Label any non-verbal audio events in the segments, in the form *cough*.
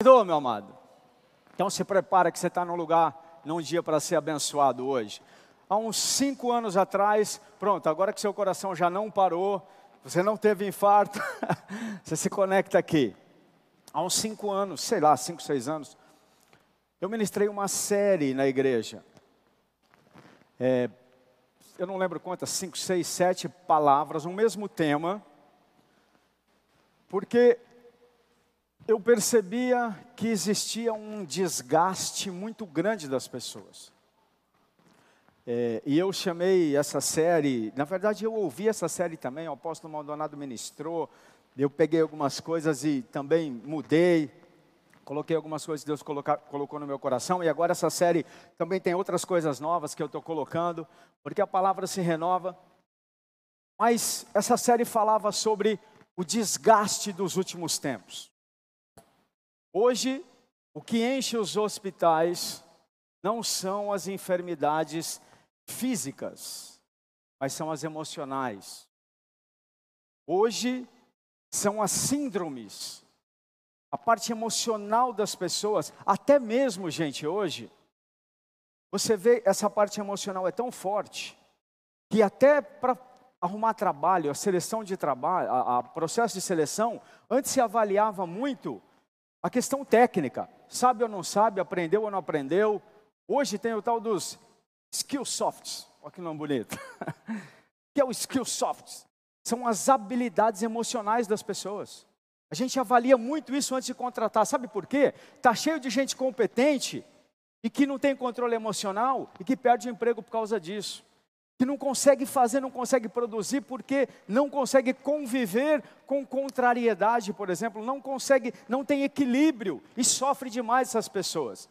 Perdoa, meu amado. Então se prepara que você está num lugar, num dia para ser abençoado hoje. Há uns cinco anos atrás, pronto, agora que seu coração já não parou, você não teve infarto, *laughs* você se conecta aqui. Há uns cinco anos, sei lá, cinco, seis anos, eu ministrei uma série na igreja. É, eu não lembro quantas, cinco, seis, sete palavras, o mesmo tema, porque eu percebia que existia um desgaste muito grande das pessoas. É, e eu chamei essa série, na verdade eu ouvi essa série também, o apóstolo Maldonado ministrou, eu peguei algumas coisas e também mudei, coloquei algumas coisas que Deus coloca, colocou no meu coração, e agora essa série também tem outras coisas novas que eu estou colocando, porque a palavra se renova. Mas essa série falava sobre o desgaste dos últimos tempos. Hoje, o que enche os hospitais não são as enfermidades físicas, mas são as emocionais. Hoje são as síndromes, a parte emocional das pessoas, até mesmo, gente, hoje, você vê essa parte emocional é tão forte que até para arrumar trabalho, a seleção de trabalho, a processo de seleção, antes se avaliava muito a questão técnica, sabe ou não sabe, aprendeu ou não aprendeu. Hoje tem o tal dos skill softs, olha que nome bonito. *laughs* que é o skill softs? São as habilidades emocionais das pessoas. A gente avalia muito isso antes de contratar, sabe por quê? Está cheio de gente competente e que não tem controle emocional e que perde o emprego por causa disso. Que não consegue fazer, não consegue produzir porque não consegue conviver com contrariedade, por exemplo, não consegue, não tem equilíbrio e sofre demais essas pessoas.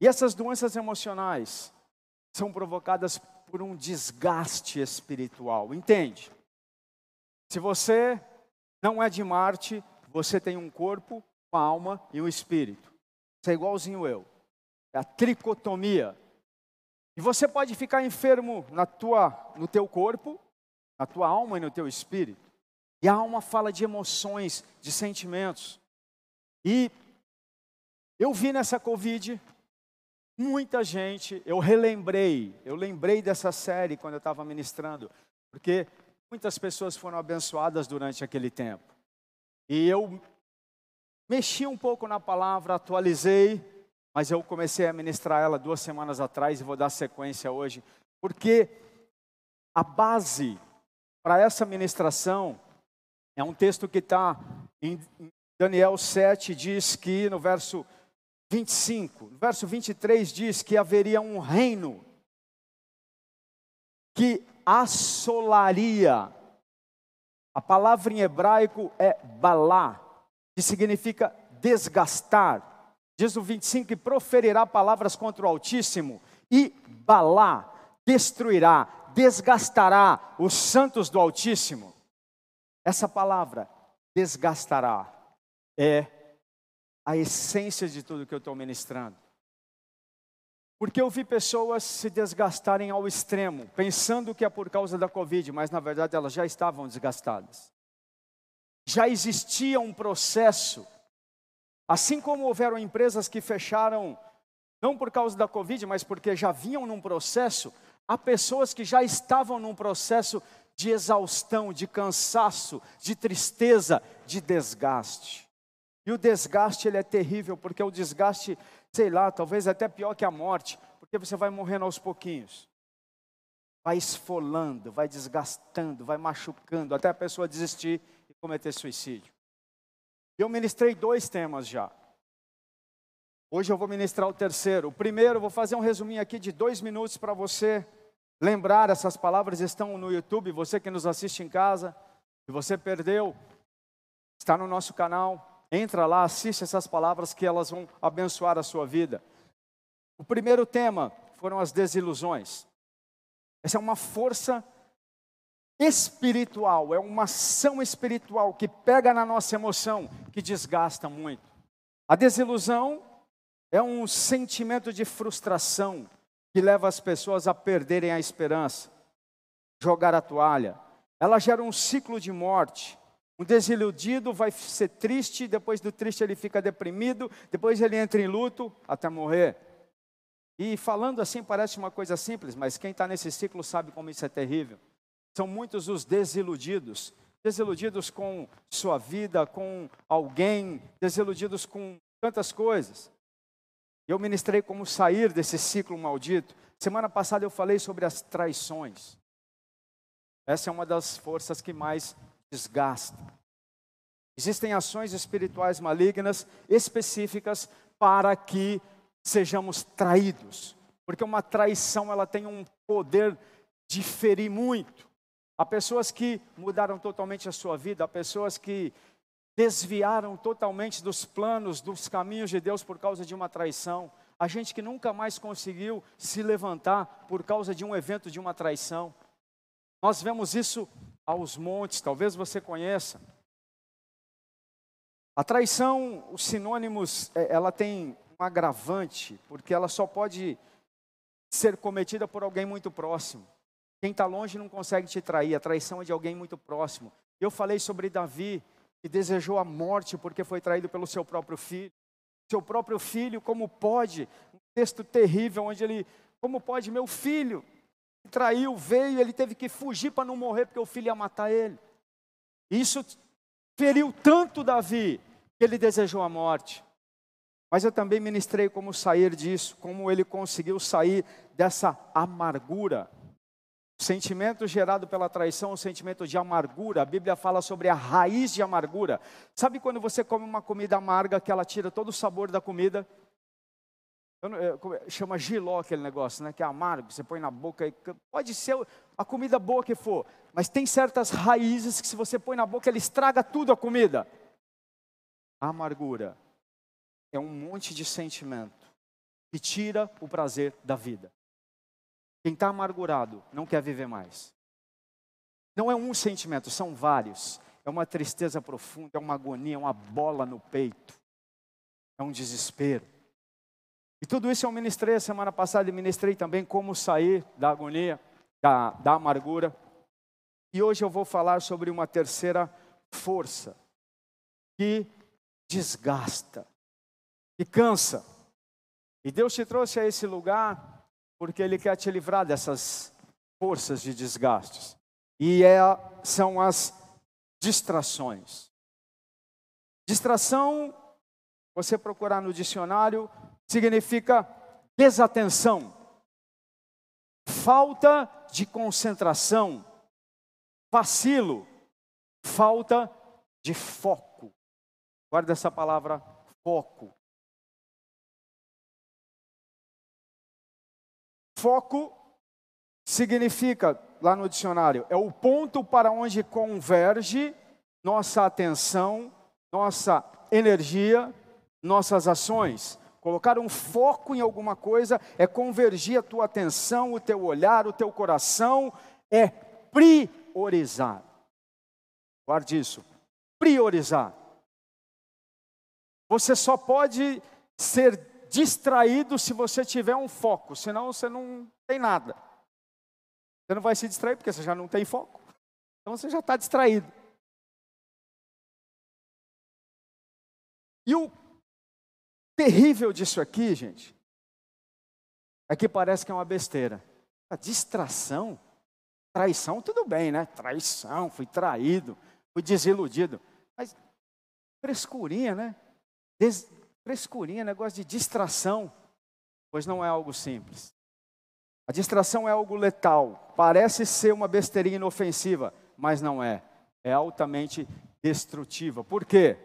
E essas doenças emocionais, são provocadas por um desgaste espiritual. Entende? Se você não é de Marte, você tem um corpo, uma alma e um espírito. Você é igualzinho eu. É a tricotomia. E você pode ficar enfermo na tua, no teu corpo, na tua alma e no teu espírito. E a alma fala de emoções, de sentimentos. E eu vi nessa Covid Muita gente, eu relembrei, eu lembrei dessa série quando eu estava ministrando, porque muitas pessoas foram abençoadas durante aquele tempo. E eu mexi um pouco na palavra, atualizei, mas eu comecei a ministrar ela duas semanas atrás e vou dar sequência hoje, porque a base para essa ministração é um texto que está em Daniel 7, diz que no verso 25, verso 23 diz que haveria um reino que assolaria. A palavra em hebraico é balá, que significa desgastar. Diz o 25 que proferirá palavras contra o Altíssimo e balá destruirá, desgastará os santos do Altíssimo. Essa palavra desgastará é a essência de tudo que eu estou ministrando. Porque eu vi pessoas se desgastarem ao extremo, pensando que é por causa da Covid, mas na verdade elas já estavam desgastadas. Já existia um processo, assim como houveram empresas que fecharam, não por causa da Covid, mas porque já vinham num processo, há pessoas que já estavam num processo de exaustão, de cansaço, de tristeza, de desgaste. E o desgaste ele é terrível, porque o desgaste, sei lá, talvez até pior que a morte, porque você vai morrendo aos pouquinhos. Vai esfolando, vai desgastando, vai machucando, até a pessoa desistir e cometer suicídio. Eu ministrei dois temas já. Hoje eu vou ministrar o terceiro. O primeiro, eu vou fazer um resuminho aqui de dois minutos para você lembrar. Essas palavras estão no YouTube. Você que nos assiste em casa, se você perdeu, está no nosso canal. Entra lá, assiste essas palavras que elas vão abençoar a sua vida. O primeiro tema foram as desilusões. Essa é uma força espiritual, é uma ação espiritual que pega na nossa emoção, que desgasta muito. A desilusão é um sentimento de frustração que leva as pessoas a perderem a esperança, jogar a toalha. Ela gera um ciclo de morte, Um desiludido vai ser triste, depois do triste ele fica deprimido, depois ele entra em luto até morrer. E falando assim parece uma coisa simples, mas quem está nesse ciclo sabe como isso é terrível. São muitos os desiludidos, desiludidos com sua vida, com alguém, desiludidos com tantas coisas. Eu ministrei como sair desse ciclo maldito. Semana passada eu falei sobre as traições. Essa é uma das forças que mais desgasta. Existem ações espirituais malignas específicas para que sejamos traídos, porque uma traição ela tem um poder de ferir muito. Há pessoas que mudaram totalmente a sua vida, há pessoas que desviaram totalmente dos planos, dos caminhos de Deus por causa de uma traição. Há gente que nunca mais conseguiu se levantar por causa de um evento de uma traição. Nós vemos isso aos montes, talvez você conheça. A traição, os sinônimos, é, ela tem um agravante, porque ela só pode ser cometida por alguém muito próximo. Quem está longe não consegue te trair, a traição é de alguém muito próximo. Eu falei sobre Davi, que desejou a morte porque foi traído pelo seu próprio filho. Seu próprio filho, como pode? Um texto terrível onde ele, como pode, meu filho, traiu, veio, ele teve que fugir para não morrer porque o filho ia matar ele. Isso feriu tanto Davi que ele desejou a morte. Mas eu também ministrei como sair disso, como ele conseguiu sair dessa amargura o sentimento gerado pela traição, o sentimento de amargura, a Bíblia fala sobre a raiz de amargura. Sabe quando você come uma comida amarga que ela tira todo o sabor da comida? chama giló aquele negócio, né? Que é amargo, você põe na boca e pode ser a comida boa que for, mas tem certas raízes que se você põe na boca ele estraga tudo a comida. A amargura é um monte de sentimento que tira o prazer da vida. Quem está amargurado não quer viver mais. Não é um sentimento, são vários. É uma tristeza profunda, é uma agonia, é uma bola no peito, é um desespero. E tudo isso eu ministrei a semana passada e ministrei também como sair da agonia, da, da amargura. E hoje eu vou falar sobre uma terceira força que desgasta, que cansa. E Deus te trouxe a esse lugar porque Ele quer te livrar dessas forças de desgastes. E é, são as distrações. Distração, você procurar no dicionário, significa desatenção, falta de concentração, vacilo, falta de foco. Guarda essa palavra foco. Foco significa, lá no dicionário, é o ponto para onde converge nossa atenção, nossa energia, nossas ações. Colocar um foco em alguma coisa é convergir a tua atenção, o teu olhar, o teu coração, é priorizar. Guarde isso. Priorizar. Você só pode ser distraído se você tiver um foco, senão você não tem nada. Você não vai se distrair porque você já não tem foco. Então você já está distraído. E o terrível disso aqui, gente, é que parece que é uma besteira. A distração, traição, tudo bem, né? Traição, fui traído, fui desiludido. Mas frescurinha, né? Des Frescurinha, negócio de distração, pois não é algo simples. A distração é algo letal, parece ser uma besteirinha inofensiva, mas não é. É altamente destrutiva. Por quê?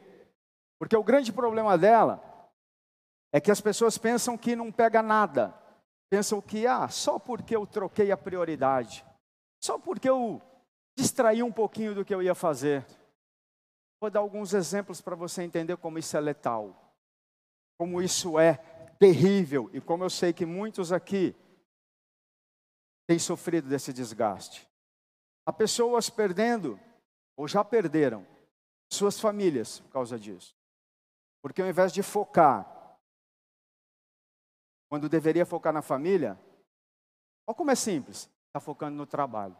Porque o grande problema dela é que as pessoas pensam que não pega nada. Pensam que, ah, só porque eu troquei a prioridade, só porque eu distraí um pouquinho do que eu ia fazer. Vou dar alguns exemplos para você entender como isso é letal como isso é terrível e como eu sei que muitos aqui têm sofrido desse desgaste. Há pessoas perdendo, ou já perderam, suas famílias por causa disso. Porque ao invés de focar, quando deveria focar na família, olha como é simples, está focando no trabalho.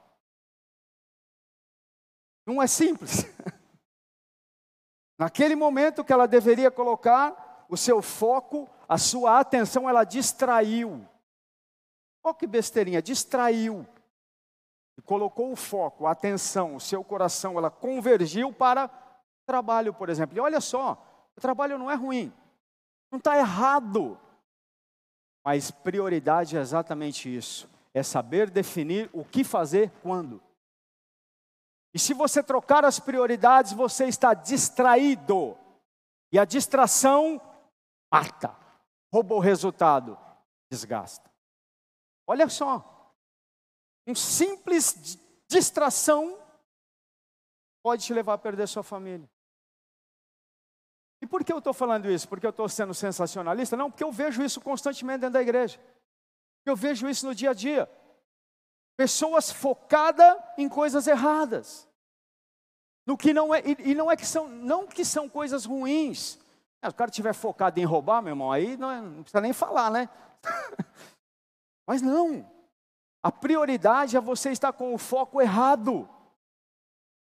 Não é simples. *laughs* Naquele momento que ela deveria colocar o seu foco, a sua atenção, ela distraiu. Olha que besteirinha, distraiu. E colocou o foco, a atenção, o seu coração, ela convergiu para trabalho, por exemplo. E olha só, o trabalho não é ruim, não está errado. Mas prioridade é exatamente isso: é saber definir o que fazer quando. E se você trocar as prioridades, você está distraído. E a distração mata, rouba o resultado, desgasta. Olha só, um simples distração pode te levar a perder sua família. E por que eu estou falando isso? Porque eu estou sendo sensacionalista? Não, porque eu vejo isso constantemente dentro da igreja. Eu vejo isso no dia a dia. Pessoas focadas em coisas erradas. No que não é, e, não é que são, não que são coisas ruins. Se o cara estiver focado em roubar, meu irmão, aí não, é, não precisa nem falar, né? *laughs* Mas não. A prioridade é você estar com o foco errado,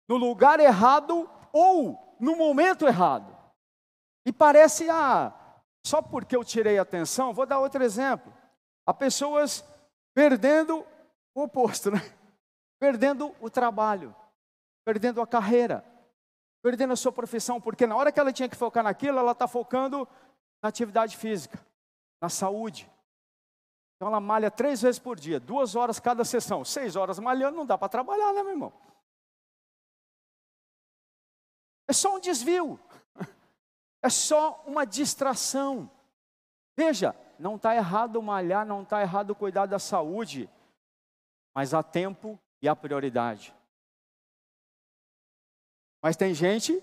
no lugar errado ou no momento errado. E parece, ah, só porque eu tirei atenção, vou dar outro exemplo. Há pessoas perdendo o oposto, *laughs* né? Perdendo o trabalho, perdendo a carreira, perdendo a sua profissão, porque na hora que ela tinha que focar naquilo, ela está focando na atividade física, na saúde. Então ela malha três vezes por dia, duas horas cada sessão, seis horas malhando, não dá para trabalhar, né, meu irmão? É só um desvio, *laughs* é só uma distração. Veja, não está errado malhar, não está errado cuidar da saúde, mas há tempo e há prioridade. Mas tem gente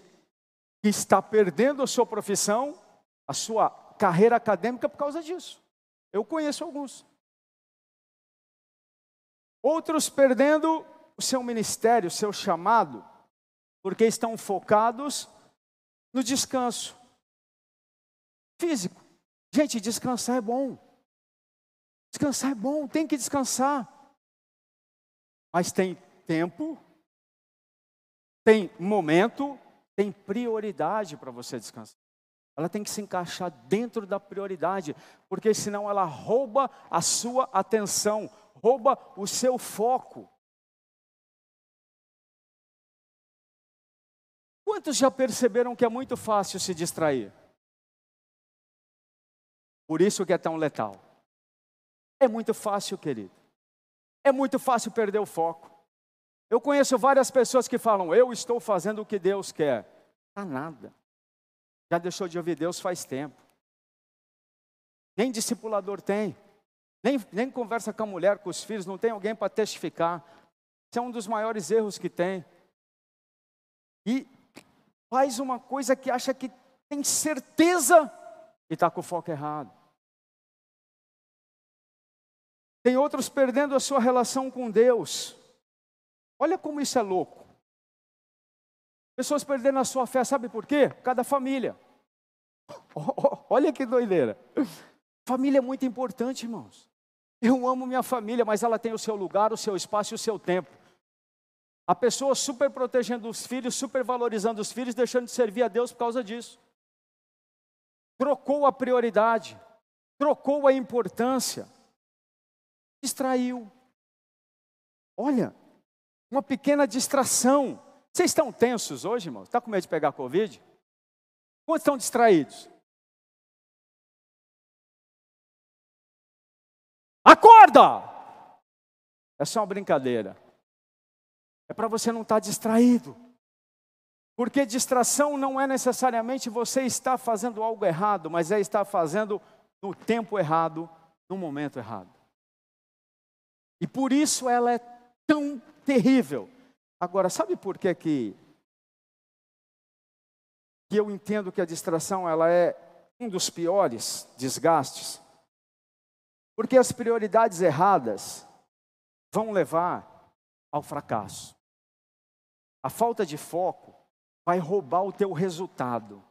que está perdendo a sua profissão, a sua carreira acadêmica por causa disso. Eu conheço alguns. Outros perdendo o seu ministério, o seu chamado, porque estão focados no descanso físico. Gente, descansar é bom. Descansar é bom, tem que descansar. Mas tem tempo, tem momento, tem prioridade para você descansar. Ela tem que se encaixar dentro da prioridade, porque senão ela rouba a sua atenção, rouba o seu foco. Quantos já perceberam que é muito fácil se distrair? Por isso que é tão letal. É muito fácil, querido. É muito fácil perder o foco. Eu conheço várias pessoas que falam, eu estou fazendo o que Deus quer. Tá nada. Já deixou de ouvir Deus faz tempo. Nem discipulador tem. Nem, nem conversa com a mulher, com os filhos, não tem alguém para testificar. Isso é um dos maiores erros que tem. E faz uma coisa que acha que tem certeza e está com o foco errado. Tem outros perdendo a sua relação com Deus. Olha como isso é louco. Pessoas perdendo a sua fé, sabe por quê? Cada família. *laughs* Olha que doideira. Família é muito importante, irmãos. Eu amo minha família, mas ela tem o seu lugar, o seu espaço e o seu tempo. A pessoa super protegendo os filhos, super valorizando os filhos, deixando de servir a Deus por causa disso. Trocou a prioridade, trocou a importância distraiu. Olha, uma pequena distração. Vocês estão tensos hoje, irmãos? Está com medo de pegar Covid? Quantos estão distraídos? Acorda! É só uma brincadeira. É para você não estar tá distraído. Porque distração não é necessariamente você estar fazendo algo errado, mas é estar fazendo no tempo errado, no momento errado. E por isso ela é tão terrível. Agora, sabe por que que, que eu entendo que a distração ela é um dos piores desgastes? Porque as prioridades erradas vão levar ao fracasso. A falta de foco vai roubar o teu resultado.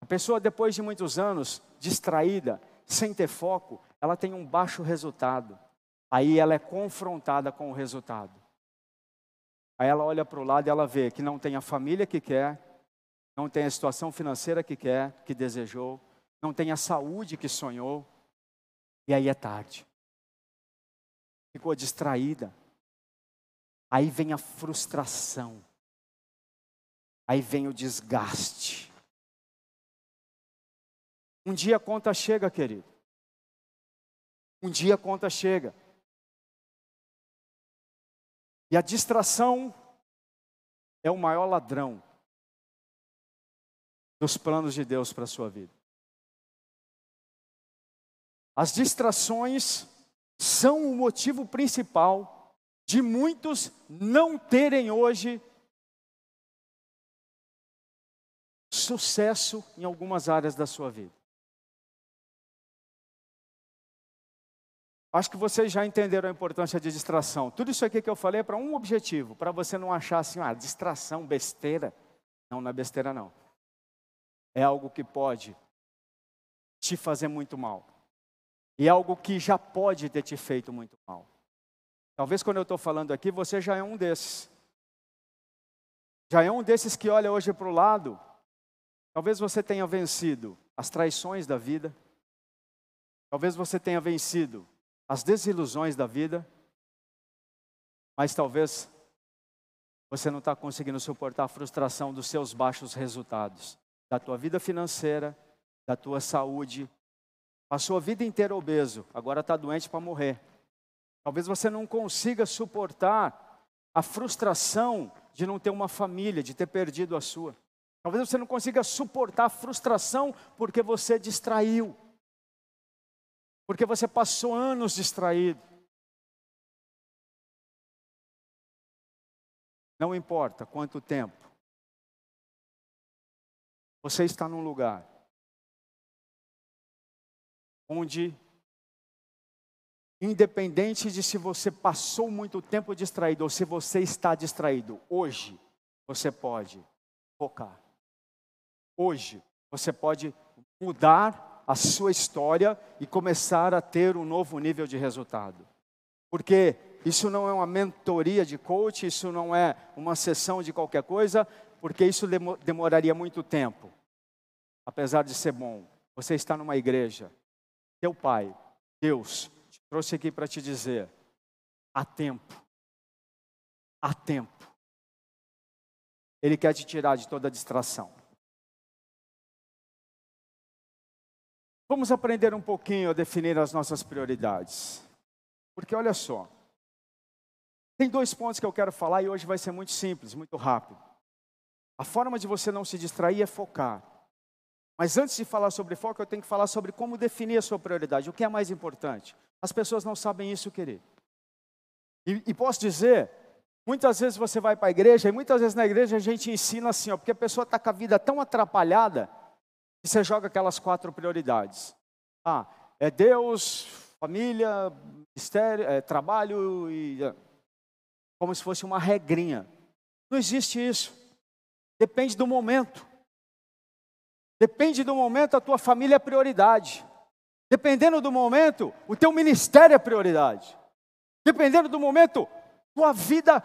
A pessoa, depois de muitos anos distraída, sem ter foco, ela tem um baixo resultado. Aí ela é confrontada com o resultado. Aí ela olha para o lado e ela vê que não tem a família que quer, não tem a situação financeira que quer, que desejou, não tem a saúde que sonhou, e aí é tarde. Ficou distraída. Aí vem a frustração. Aí vem o desgaste. Um dia a conta chega, querido. Um dia a conta chega. E a distração é o maior ladrão dos planos de Deus para a sua vida. As distrações são o motivo principal de muitos não terem hoje sucesso em algumas áreas da sua vida. Acho que vocês já entenderam a importância de distração. Tudo isso aqui que eu falei é para um objetivo, para você não achar assim, ah, distração, besteira. Não, não é besteira não. É algo que pode te fazer muito mal. E é algo que já pode ter te feito muito mal. Talvez quando eu estou falando aqui, você já é um desses. Já é um desses que olha hoje para o lado. Talvez você tenha vencido as traições da vida. Talvez você tenha vencido as desilusões da vida, mas talvez você não está conseguindo suportar a frustração dos seus baixos resultados, da tua vida financeira, da tua saúde. Passou a vida inteira obeso, agora está doente para morrer. Talvez você não consiga suportar a frustração de não ter uma família, de ter perdido a sua. Talvez você não consiga suportar a frustração porque você distraiu porque você passou anos distraído. Não importa quanto tempo, você está num lugar onde, independente de se você passou muito tempo distraído ou se você está distraído, hoje você pode focar. Hoje você pode mudar a sua história e começar a ter um novo nível de resultado. Porque isso não é uma mentoria de coach, isso não é uma sessão de qualquer coisa, porque isso demoraria muito tempo. Apesar de ser bom, você está numa igreja, teu pai, Deus, te trouxe aqui para te dizer: há tempo, há tempo. Ele quer te tirar de toda distração. Vamos aprender um pouquinho a definir as nossas prioridades. Porque olha só, tem dois pontos que eu quero falar e hoje vai ser muito simples, muito rápido. A forma de você não se distrair é focar. Mas antes de falar sobre foco, eu tenho que falar sobre como definir a sua prioridade. O que é mais importante? As pessoas não sabem isso, querido. E, e posso dizer, muitas vezes você vai para a igreja e muitas vezes na igreja a gente ensina assim, ó, porque a pessoa está com a vida tão atrapalhada e você joga aquelas quatro prioridades. Ah, é Deus, família, mistério, é, trabalho e é, como se fosse uma regrinha. Não existe isso. Depende do momento. Depende do momento, a tua família é prioridade. Dependendo do momento, o teu ministério é prioridade. Dependendo do momento, tua vida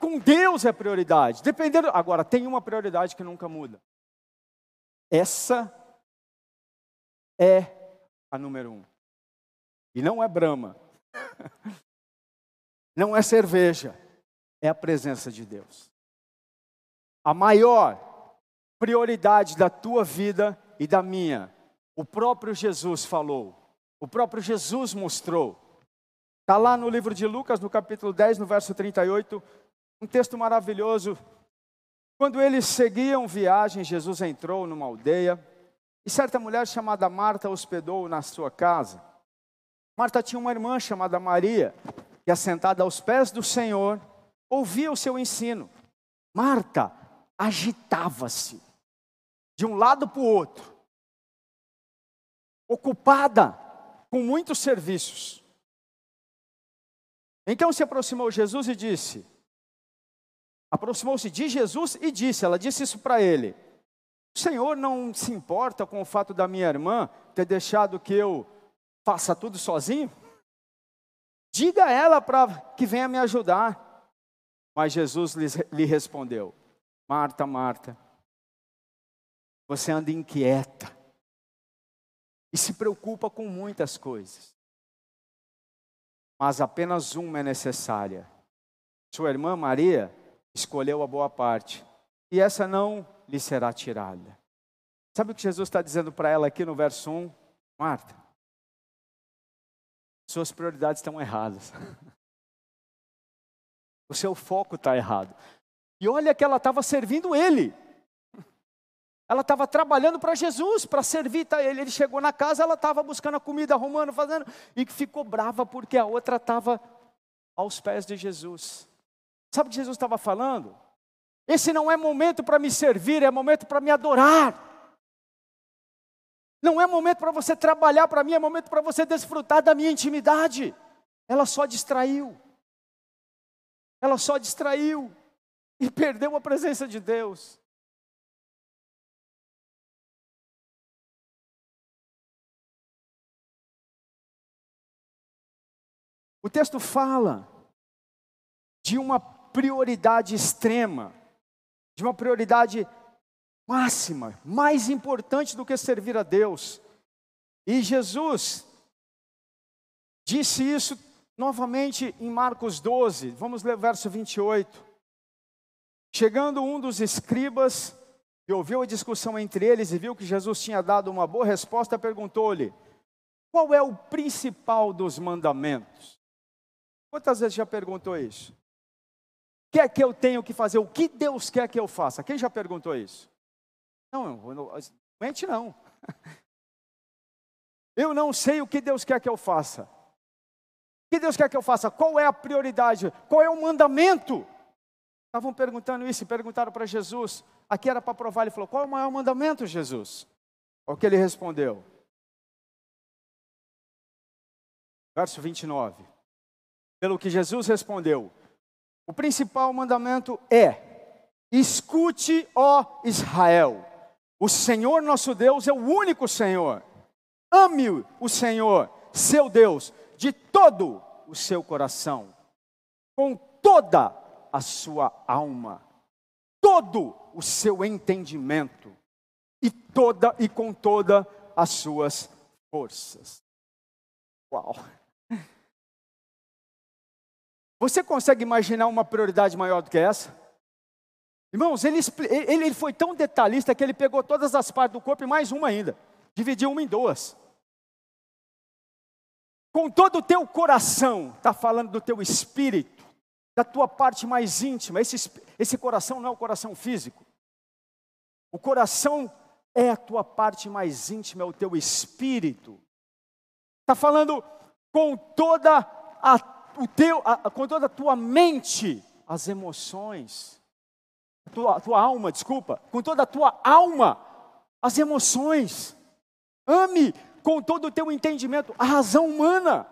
com Deus é prioridade. Dependendo, agora tem uma prioridade que nunca muda. Essa é a número um. E não é brama. *laughs* Não é cerveja. É a presença de Deus. A maior prioridade da tua vida e da minha. O próprio Jesus falou. O próprio Jesus mostrou. Está lá no livro de Lucas, no capítulo 10, no verso 38, um texto maravilhoso quando eles seguiam viagem, Jesus entrou numa aldeia e certa mulher chamada Marta hospedou na sua casa. Marta tinha uma irmã chamada Maria, que assentada aos pés do Senhor, ouvia o seu ensino. Marta agitava-se de um lado para o outro, ocupada com muitos serviços. Então se aproximou Jesus e disse: aproximou-se de Jesus e disse: ela disse isso para ele. O Senhor não se importa com o fato da minha irmã ter deixado que eu faça tudo sozinho? Diga a ela para que venha me ajudar. Mas Jesus lhe respondeu: Marta, Marta, você anda inquieta e se preocupa com muitas coisas. Mas apenas uma é necessária. Sua irmã Maria escolheu a boa parte, e essa não lhe será tirada. Sabe o que Jesus está dizendo para ela aqui no verso 1? Marta, suas prioridades estão erradas. *laughs* O seu foco está errado. E olha que ela estava servindo ele. Ela estava trabalhando para Jesus, para servir tá, ele. Ele chegou na casa, ela estava buscando a comida, arrumando, fazendo, e ficou brava porque a outra estava aos pés de Jesus. Sabe o que Jesus estava falando? Esse não é momento para me servir, é momento para me adorar. Não é momento para você trabalhar para mim, é momento para você desfrutar da minha intimidade. Ela só distraiu. Ela só distraiu e perdeu a presença de Deus. O texto fala de uma prioridade extrema, de uma prioridade máxima, mais importante do que servir a Deus. E Jesus disse isso novamente em Marcos 12, vamos ler o verso 28. Chegando um dos escribas, que ouviu a discussão entre eles e viu que Jesus tinha dado uma boa resposta, perguntou-lhe: Qual é o principal dos mandamentos? Quantas vezes já perguntou isso? Que é que eu tenho que fazer? O que Deus quer que eu faça? Quem já perguntou isso? Não, mente não. *laughs* Eu não sei o que Deus quer que eu faça. O que Deus quer que eu faça? Qual é a prioridade? Qual é o mandamento? Estavam perguntando isso e perguntaram para Jesus. Aqui era para provar. Ele falou: Qual é o maior mandamento, Jesus? O que ele respondeu. Verso 29. Pelo que Jesus respondeu: O principal mandamento é: escute, ó Israel, o Senhor nosso Deus é o único Senhor. Ame o Senhor, seu Deus, de todo o seu coração, com toda a sua alma, todo o seu entendimento e toda e com toda as suas forças. Uau! Você consegue imaginar uma prioridade maior do que essa? Irmãos, ele, ele, foi tão detalhista que ele pegou todas as partes do corpo e mais uma ainda. Dividiu uma em duas. Com todo o teu coração, está falando do teu espírito, da tua parte mais íntima. Esse, esse coração não é o coração físico. O coração é a tua parte mais íntima, é o teu espírito. Está falando com toda a o teu, a, com toda a tua mente, as emoções, a tua, a tua alma, desculpa, com toda a tua alma, as emoções. Ame com todo o teu entendimento, a razão humana.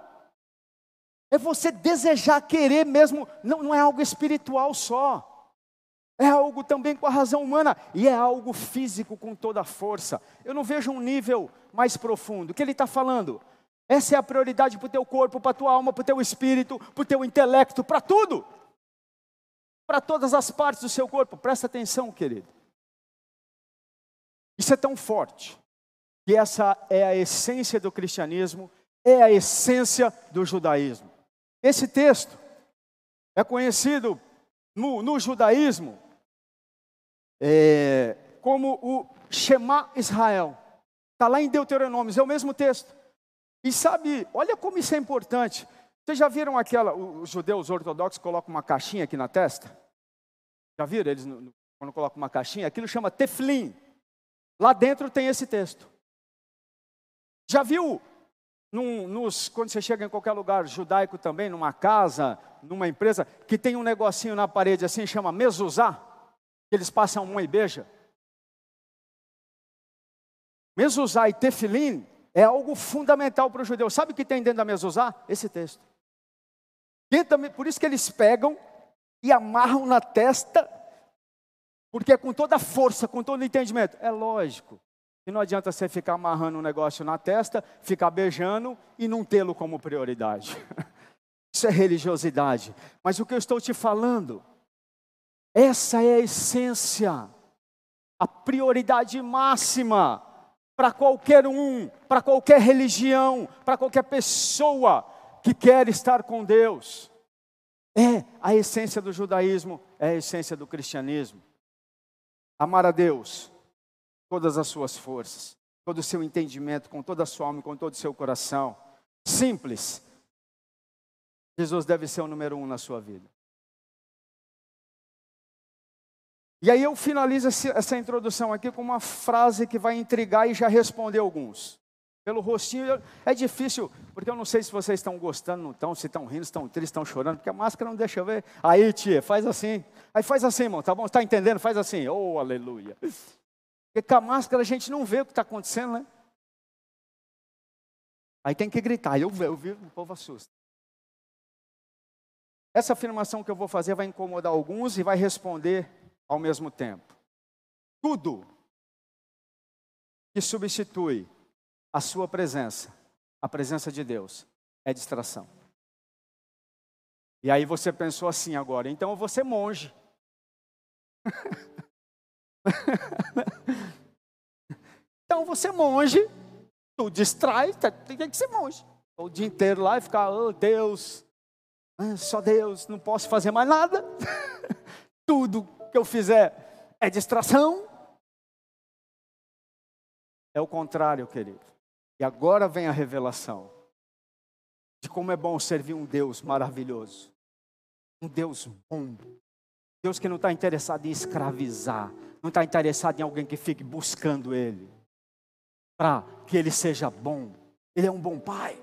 É você desejar, querer mesmo, não, não é algo espiritual só. É algo também com a razão humana e é algo físico com toda a força. Eu não vejo um nível mais profundo. O que ele está falando? Essa é a prioridade para o teu corpo, para a tua alma, para o teu espírito, para o teu intelecto, para tudo. Para todas as partes do seu corpo. Presta atenção, querido. Isso é tão forte que essa é a essência do cristianismo, é a essência do judaísmo. Esse texto é conhecido no, no judaísmo é, como o Shema Israel. Está lá em Deuteronômio, é o mesmo texto. E sabe, olha como isso é importante. Vocês já viram aquela, os judeus ortodoxos colocam uma caixinha aqui na testa? Já viram eles quando colocam uma caixinha? Aquilo chama teflim. Lá dentro tem esse texto. Já viu num, nos, quando você chega em qualquer lugar judaico também, numa casa, numa empresa, que tem um negocinho na parede assim, chama mezuzá, que eles passam uma e beija? Mezuzá e tefilim é algo fundamental para o judeu. Sabe o que tem dentro da mezuzá? Esse texto. Por isso que eles pegam e amarram na testa, porque é com toda a força, com todo o entendimento. É lógico que não adianta você ficar amarrando um negócio na testa, ficar beijando e não tê-lo como prioridade. *laughs* Isso é religiosidade. Mas o que eu estou te falando, essa é a essência a prioridade máxima para qualquer um, para qualquer religião, para qualquer pessoa que quer estar com Deus. É a essência do judaísmo, é a essência do cristianismo. Amar a Deus, todas as suas forças, todo o seu entendimento, com toda a sua alma com todo o seu coração. Simples. Jesus deve ser o número um na sua vida. E aí eu finalizo essa introdução aqui com uma frase que vai intrigar e já responder alguns. Pelo rostinho, é difícil, porque eu não sei se vocês estão gostando, não estão, se estão rindo, se estão tristes, estão chorando, porque a máscara não deixa eu ver. Aí, tia, faz assim. Aí faz assim, irmão, tá bom? Está entendendo? Faz assim. Oh, aleluia. Porque com a máscara a gente não vê o que está acontecendo, né? Aí tem que gritar. Eu, eu vi, o povo assusta. Essa afirmação que eu vou fazer vai incomodar alguns e vai responder ao mesmo tempo. Tudo que substitui a sua presença, a presença de Deus, é distração. E aí você pensou assim agora, então eu vou ser monge. *laughs* então você monge, tu distrai, tem que ser monge. O dia inteiro lá e ficar, oh Deus, ah, só Deus, não posso fazer mais nada. *laughs* Tudo que eu fizer é distração. É o contrário, querido. E agora vem a revelação de como é bom servir um Deus maravilhoso. Um Deus bom. Deus que não está interessado em escravizar, não está interessado em alguém que fique buscando Ele, para que Ele seja bom. Ele é um bom Pai.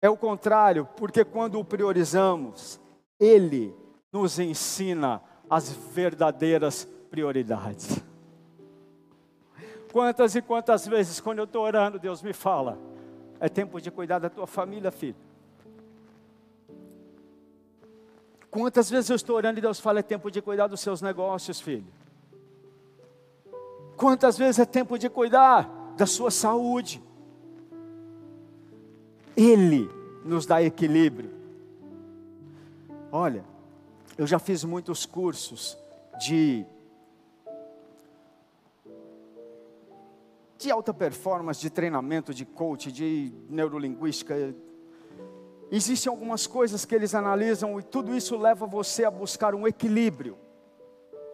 É o contrário, porque quando o priorizamos, Ele nos ensina as verdadeiras prioridades. Quantas e quantas vezes, quando eu estou orando, Deus me fala: é tempo de cuidar da tua família, filho. Quantas vezes eu estou orando e Deus fala: é tempo de cuidar dos seus negócios, filho. Quantas vezes é tempo de cuidar da sua saúde. Ele nos dá equilíbrio. Olha, eu já fiz muitos cursos de de alta performance, de treinamento, de coach, de neurolinguística. Existem algumas coisas que eles analisam e tudo isso leva você a buscar um equilíbrio.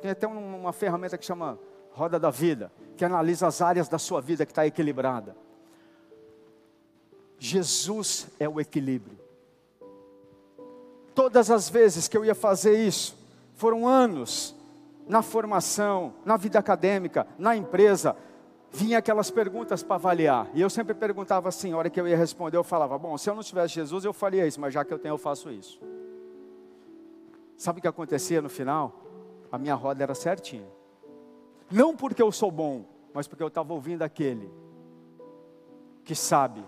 Tem até uma ferramenta que chama Roda da Vida, que analisa as áreas da sua vida que está equilibrada. Jesus é o equilíbrio. Todas as vezes que eu ia fazer isso, foram anos na formação, na vida acadêmica, na empresa, vinha aquelas perguntas para avaliar. E eu sempre perguntava assim, a hora que eu ia responder, eu falava: "Bom, se eu não tivesse Jesus, eu faria isso, mas já que eu tenho, eu faço isso". Sabe o que acontecia no final? A minha roda era certinha. Não porque eu sou bom, mas porque eu estava ouvindo aquele que sabe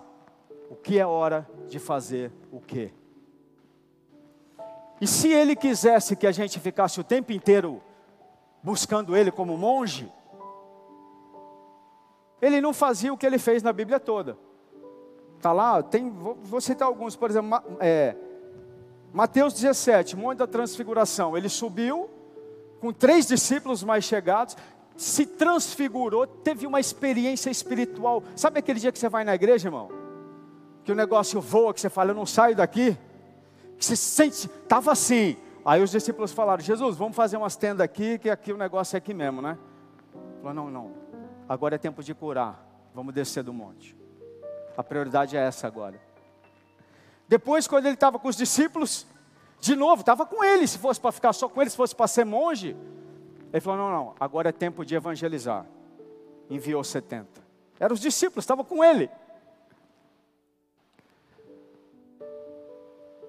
o que é hora de fazer o quê. E se ele quisesse que a gente ficasse o tempo inteiro buscando ele como monge, ele não fazia o que ele fez na Bíblia toda. Está lá, tem, vou, vou, citar alguns, por exemplo, é, Mateus 17, Monte da Transfiguração. Ele subiu com três discípulos mais chegados, se transfigurou, teve uma experiência espiritual. Sabe aquele dia que você vai na igreja, irmão? Que o negócio voa, que você fala, eu não saio daqui se sente, estava assim. Aí os discípulos falaram: Jesus, vamos fazer umas tendas aqui, que aqui o negócio é aqui mesmo, né? Falou: Não, não, agora é tempo de curar, vamos descer do monte. A prioridade é essa agora. Depois, quando ele estava com os discípulos, de novo, estava com eles, se fosse para ficar só com eles, se fosse para ser monge, ele falou: Não, não, agora é tempo de evangelizar. Enviou 70. Eram os discípulos, estava com ele.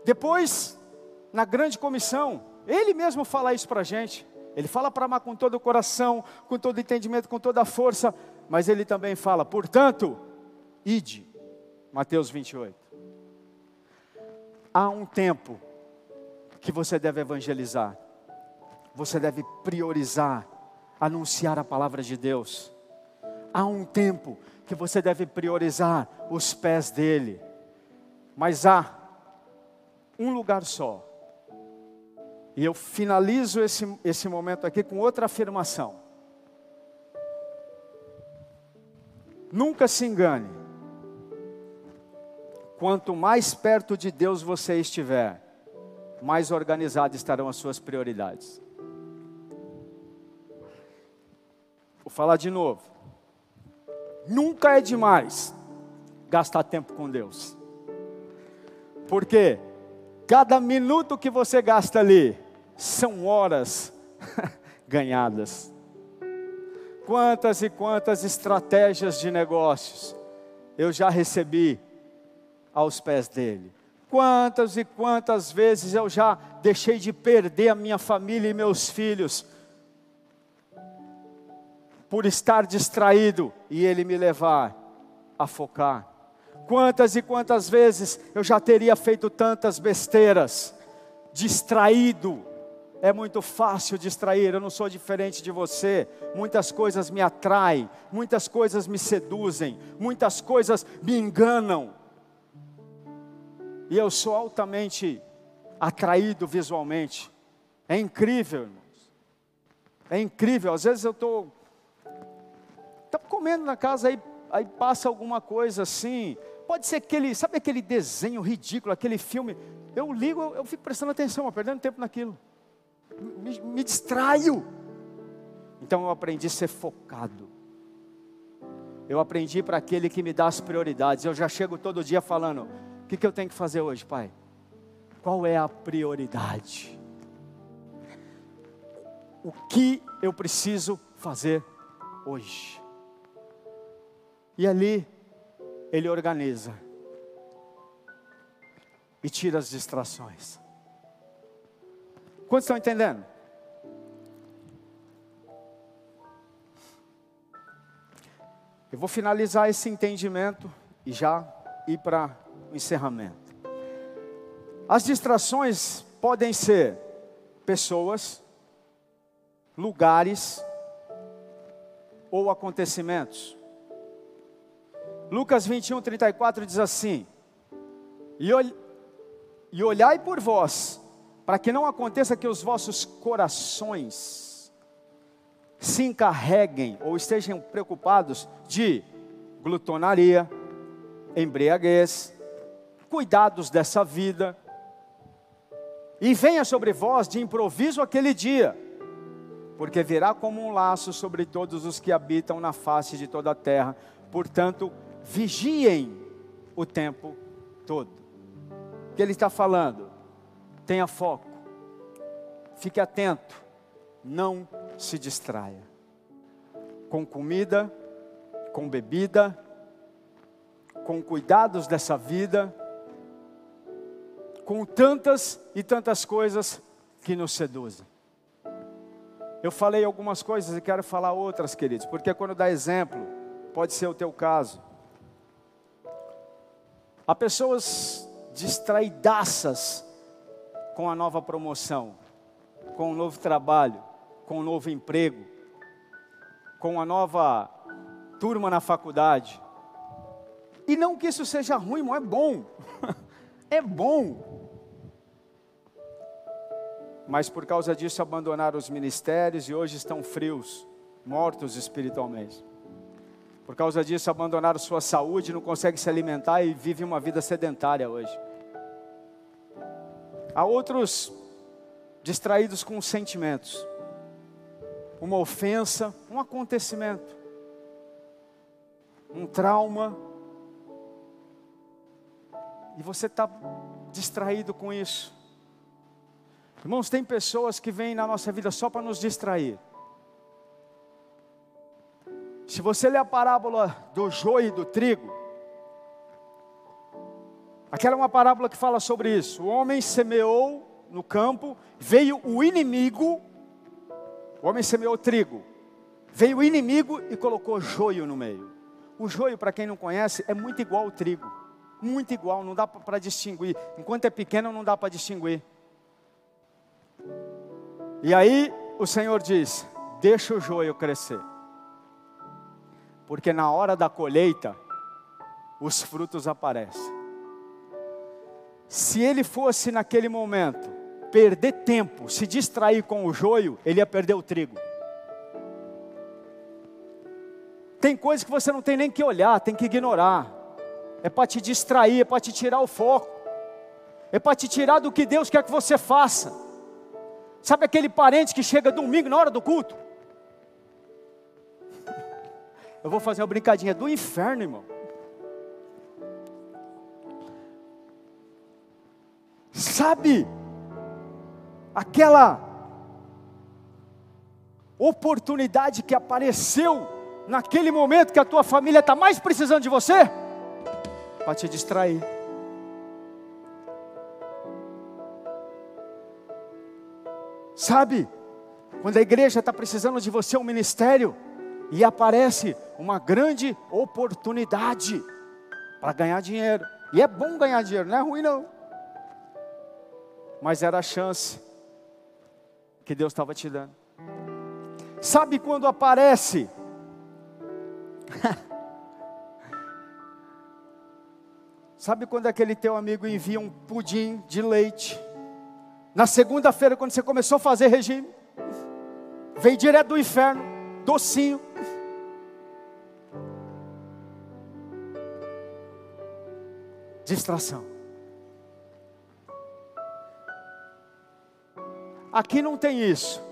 Depois, na grande comissão, ele mesmo fala isso para a gente. Ele fala para amar com todo o coração, com todo o entendimento, com toda a força, mas ele também fala, portanto, ide. Mateus 28. Há um tempo que você deve evangelizar, você deve priorizar, anunciar a palavra de Deus. Há um tempo que você deve priorizar os pés dele, mas há um lugar só. E eu finalizo esse, esse momento aqui com outra afirmação. Nunca se engane. Quanto mais perto de Deus você estiver, mais organizadas estarão as suas prioridades. Vou falar de novo. Nunca é demais gastar tempo com Deus. Porque cada minuto que você gasta ali são horas *laughs* ganhadas. Quantas e quantas estratégias de negócios eu já recebi aos pés dele. Quantas e quantas vezes eu já deixei de perder a minha família e meus filhos por estar distraído e ele me levar a focar. Quantas e quantas vezes eu já teria feito tantas besteiras, distraído. É muito fácil distrair, eu não sou diferente de você. Muitas coisas me atraem, muitas coisas me seduzem, muitas coisas me enganam. E eu sou altamente atraído visualmente. É incrível, irmãos. É incrível. Às vezes eu estou tá comendo na casa, aí, aí passa alguma coisa assim. Pode ser aquele, sabe aquele desenho ridículo, aquele filme. Eu ligo, eu, eu fico prestando atenção, perdendo tempo naquilo. Me, me distraio. Então eu aprendi a ser focado. Eu aprendi para aquele que me dá as prioridades. Eu já chego todo dia falando: o que, que eu tenho que fazer hoje, pai? Qual é a prioridade? O que eu preciso fazer hoje? E ali ele organiza e tira as distrações. Quantos estão entendendo? Eu vou finalizar esse entendimento e já ir para o encerramento. As distrações podem ser pessoas, lugares ou acontecimentos. Lucas 21, 34 diz assim: E, ol e olhai por vós, para que não aconteça que os vossos corações se encarreguem ou estejam preocupados de glutonaria, embriaguez, cuidados dessa vida, e venha sobre vós de improviso aquele dia, porque virá como um laço sobre todos os que habitam na face de toda a terra. Portanto, vigiem o tempo todo. O que ele está falando? Tenha foco, fique atento, não se distraia. Com comida, com bebida, com cuidados dessa vida, com tantas e tantas coisas que nos seduzem. Eu falei algumas coisas e quero falar outras, queridos, porque quando dá exemplo, pode ser o teu caso. Há pessoas distraidaças com a nova promoção, com o novo trabalho, com o novo emprego, com a nova turma na faculdade. E não que isso seja ruim, mas é bom. *laughs* é bom. Mas por causa disso abandonaram os ministérios e hoje estão frios, mortos espiritualmente. Por causa disso, abandonaram sua saúde, não conseguem se alimentar e vivem uma vida sedentária hoje. Há outros distraídos com sentimentos, uma ofensa, um acontecimento, um trauma, e você está distraído com isso. Irmãos, tem pessoas que vêm na nossa vida só para nos distrair. Se você ler a parábola do joio e do trigo, aquela é uma parábola que fala sobre isso. O homem semeou no campo, veio o inimigo, o homem semeou trigo, veio o inimigo e colocou joio no meio. O joio, para quem não conhece, é muito igual ao trigo, muito igual, não dá para distinguir. Enquanto é pequeno, não dá para distinguir. E aí o Senhor diz: Deixa o joio crescer porque na hora da colheita, os frutos aparecem. Se ele fosse naquele momento perder tempo, se distrair com o joio, ele ia perder o trigo. Tem coisas que você não tem nem que olhar, tem que ignorar. É para te distrair, é para te tirar o foco. É para te tirar do que Deus quer que você faça. Sabe aquele parente que chega domingo na hora do culto? Eu vou fazer uma brincadinha do inferno, irmão. Sabe aquela oportunidade que apareceu naquele momento que a tua família está mais precisando de você? Para te distrair. Sabe, quando a igreja está precisando de você, um ministério, e aparece uma grande oportunidade para ganhar dinheiro. E é bom ganhar dinheiro, não é ruim não. Mas era a chance que Deus estava te dando. Sabe quando aparece? *laughs* Sabe quando aquele teu amigo envia um pudim de leite? Na segunda-feira, quando você começou a fazer regime, veio direto do inferno, docinho. Distração. Aqui não tem isso.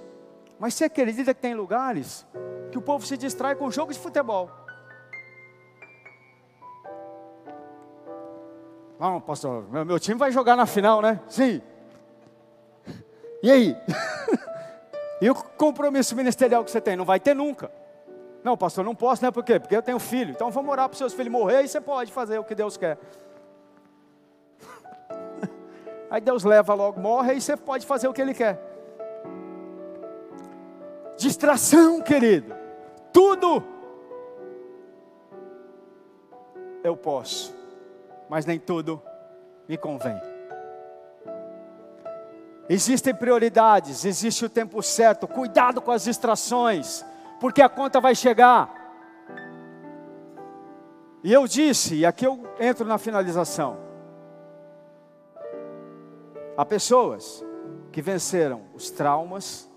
Mas você acredita que tem lugares que o povo se distrai com jogo de futebol? Não, pastor, meu, meu time vai jogar na final, né? Sim. E aí? *laughs* e o compromisso ministerial que você tem? Não vai ter nunca. Não, pastor, não posso, né? Por quê? Porque eu tenho filho. Então vamos orar para os seus filhos morrer e você pode fazer o que Deus quer. Aí Deus leva logo, morre e você pode fazer o que Ele quer. Distração, querido. Tudo eu posso, mas nem tudo me convém. Existem prioridades, existe o tempo certo. Cuidado com as distrações, porque a conta vai chegar. E eu disse, e aqui eu entro na finalização. Há pessoas que venceram os traumas,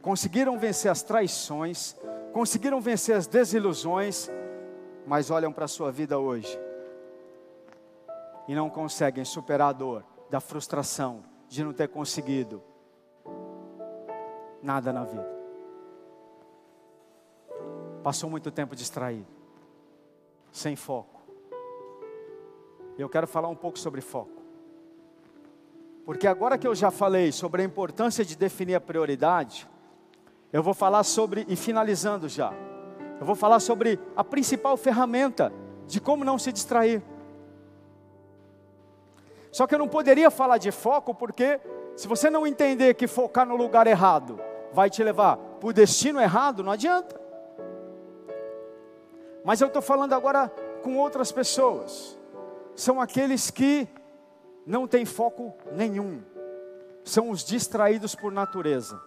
conseguiram vencer as traições, conseguiram vencer as desilusões, mas olham para a sua vida hoje e não conseguem superar a dor da frustração de não ter conseguido nada na vida. Passou muito tempo distraído, sem foco. Eu quero falar um pouco sobre foco. Porque agora que eu já falei sobre a importância de definir a prioridade, eu vou falar sobre, e finalizando já, eu vou falar sobre a principal ferramenta de como não se distrair. Só que eu não poderia falar de foco, porque se você não entender que focar no lugar errado vai te levar para o destino errado, não adianta. Mas eu estou falando agora com outras pessoas. São aqueles que não têm foco nenhum. São os distraídos por natureza.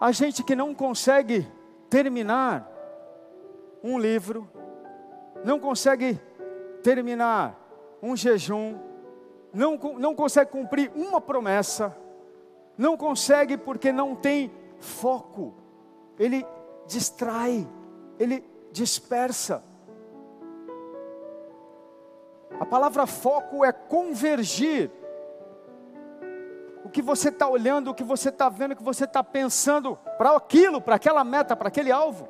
A gente que não consegue terminar um livro, não consegue terminar um jejum, não, não consegue cumprir uma promessa, não consegue porque não tem foco, ele distrai, ele dispersa. A palavra foco é convergir. O que você está olhando, o que você está vendo, o que você está pensando para aquilo, para aquela meta, para aquele alvo.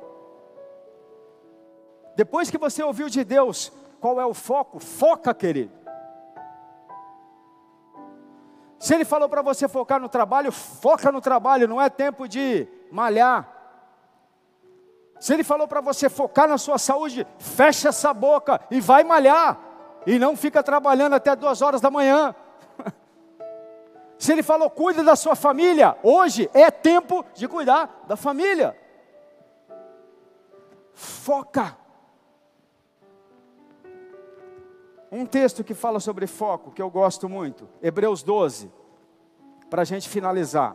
Depois que você ouviu de Deus, qual é o foco? Foca, querido. Se ele falou para você focar no trabalho, foca no trabalho, não é tempo de malhar. Se ele falou para você focar na sua saúde, fecha essa boca e vai malhar. E não fica trabalhando até duas horas da manhã. *laughs* Se ele falou, cuida da sua família, hoje é tempo de cuidar da família. Foca. Um texto que fala sobre foco, que eu gosto muito, Hebreus 12, para a gente finalizar.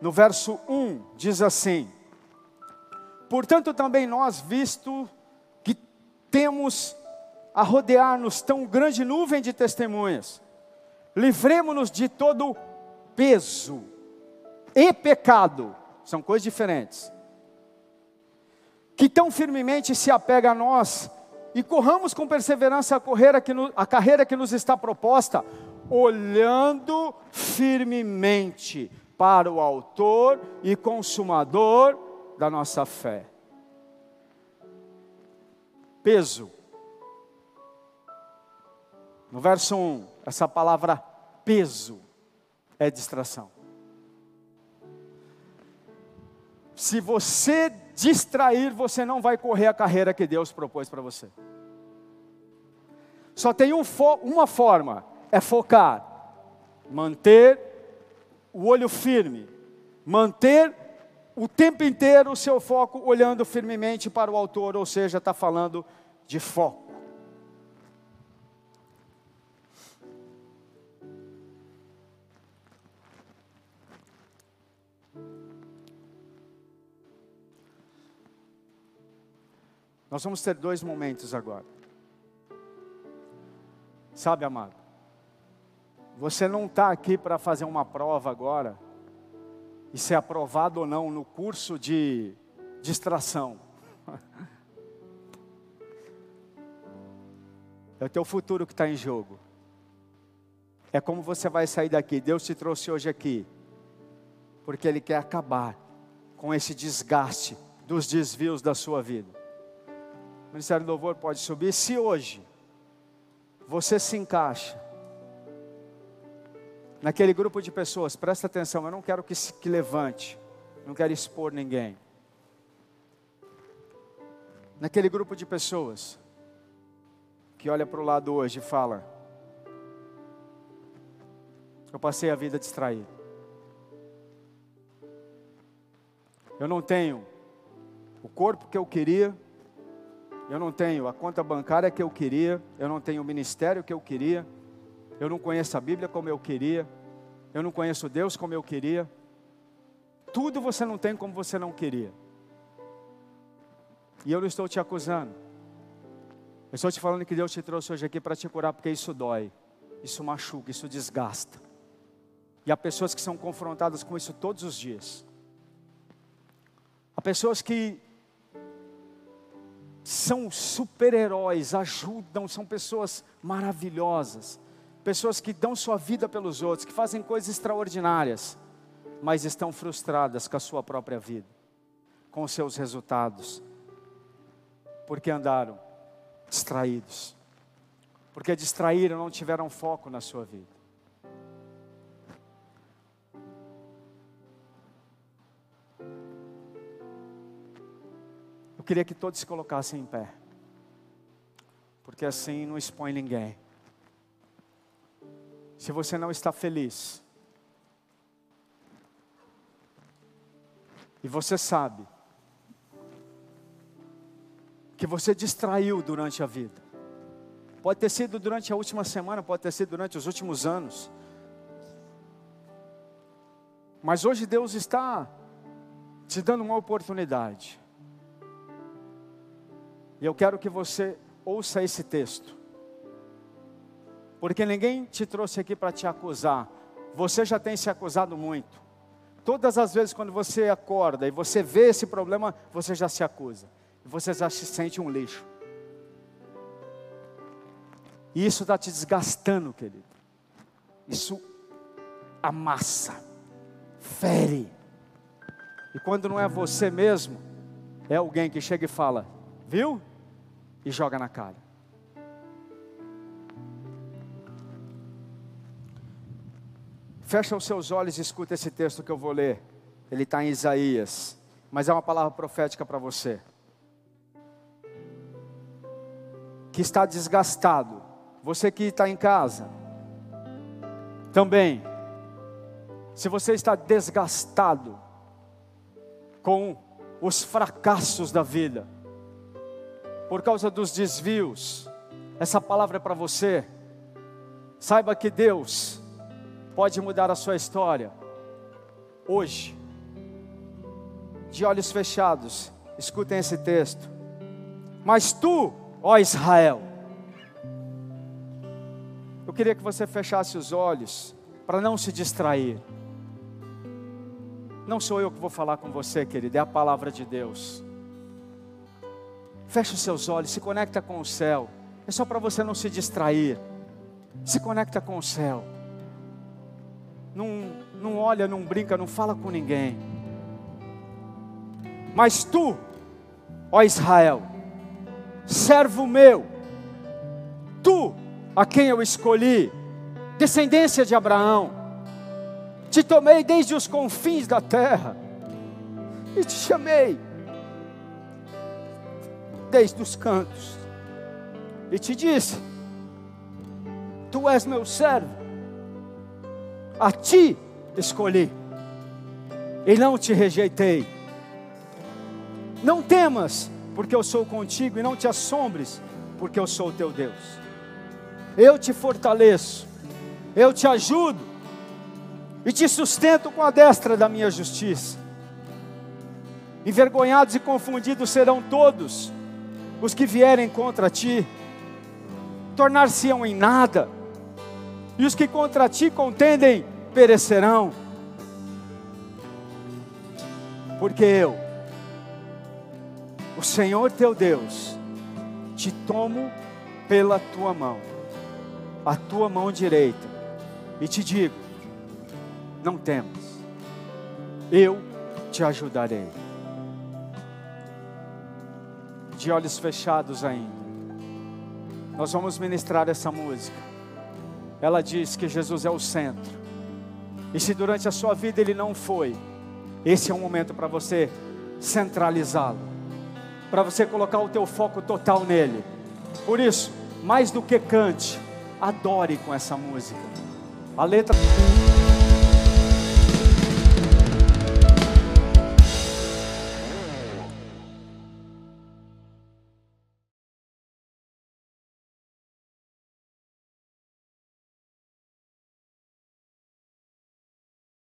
No verso 1 diz assim: Portanto, também nós, visto que temos a rodear-nos tão grande nuvem de testemunhas, livremos-nos de todo peso e pecado, são coisas diferentes, que tão firmemente se apega a nós, e corramos com perseverança a, que a carreira que nos está proposta, olhando firmemente para o Autor e Consumador da nossa fé. Peso. No verso 1, essa palavra peso é distração. Se você distrair, você não vai correr a carreira que Deus propôs para você. Só tem um uma forma, é focar, manter o olho firme, manter o tempo inteiro o seu foco olhando firmemente para o autor, ou seja, está falando de foco. Nós vamos ter dois momentos agora. Sabe, amado? Você não está aqui para fazer uma prova agora e ser aprovado ou não no curso de distração. *laughs* É o teu futuro que está em jogo. É como você vai sair daqui. Deus te trouxe hoje aqui, porque Ele quer acabar com esse desgaste dos desvios da sua vida. O Ministério do Louvor pode subir. Se hoje você se encaixa naquele grupo de pessoas, presta atenção, eu não quero que, se, que levante, não quero expor ninguém. Naquele grupo de pessoas que olha para o lado hoje e fala: Eu passei a vida distraído. Eu não tenho o corpo que eu queria, eu não tenho a conta bancária que eu queria, eu não tenho o ministério que eu queria, eu não conheço a Bíblia como eu queria, eu não conheço Deus como eu queria. Tudo você não tem como você não queria. E eu não estou te acusando. Eu estou te falando que Deus te trouxe hoje aqui para te curar, porque isso dói, isso machuca, isso desgasta. E há pessoas que são confrontadas com isso todos os dias. Há pessoas que são super-heróis, ajudam, são pessoas maravilhosas pessoas que dão sua vida pelos outros, que fazem coisas extraordinárias, mas estão frustradas com a sua própria vida, com os seus resultados, porque andaram distraídos, porque distraíram, não tiveram foco na sua vida. Queria que todos se colocassem em pé, porque assim não expõe ninguém se você não está feliz. E você sabe que você distraiu durante a vida. Pode ter sido durante a última semana, pode ter sido durante os últimos anos. Mas hoje Deus está te dando uma oportunidade. E eu quero que você ouça esse texto porque ninguém te trouxe aqui para te acusar. Você já tem se acusado muito. Todas as vezes quando você acorda e você vê esse problema, você já se acusa. Você já se sente um lixo. E isso está te desgastando, querido. Isso amassa, fere. E quando não é você mesmo, é alguém que chega e fala, viu? E joga na cara. Fecha os seus olhos e escuta esse texto que eu vou ler. Ele está em Isaías, mas é uma palavra profética para você. Que está desgastado. Você que está em casa. Também. Se você está desgastado com os fracassos da vida, por causa dos desvios, essa palavra é para você. Saiba que Deus pode mudar a sua história. Hoje, de olhos fechados, escutem esse texto. Mas tu, ó Israel, Eu queria que você fechasse os olhos para não se distrair. Não sou eu que vou falar com você, querido, é a palavra de Deus. Feche os seus olhos, se conecta com o céu. É só para você não se distrair. Se conecta com o céu. Não, não olha, não brinca, não fala com ninguém. Mas tu, ó Israel, servo meu, tu, a quem eu escolhi, descendência de Abraão, te tomei desde os confins da terra e te chamei desde os cantos e te disse: Tu és meu servo, a ti escolhi e não te rejeitei. Não temas, porque eu sou contigo, e não te assombres, porque eu sou teu Deus. Eu te fortaleço, eu te ajudo e te sustento com a destra da minha justiça. Envergonhados e confundidos serão todos os que vierem contra ti, tornar-se-ão em nada, e os que contra ti contendem perecerão. Porque eu, o Senhor teu Deus, te tomo pela tua mão, a tua mão direita, e te digo: não temas, eu te ajudarei. De olhos fechados ainda, nós vamos ministrar essa música. Ela diz que Jesus é o centro, e se durante a sua vida ele não foi, esse é um momento para você centralizá-lo, para você colocar o teu foco total nele. Por isso, mais do que cante, adore com essa música. A letra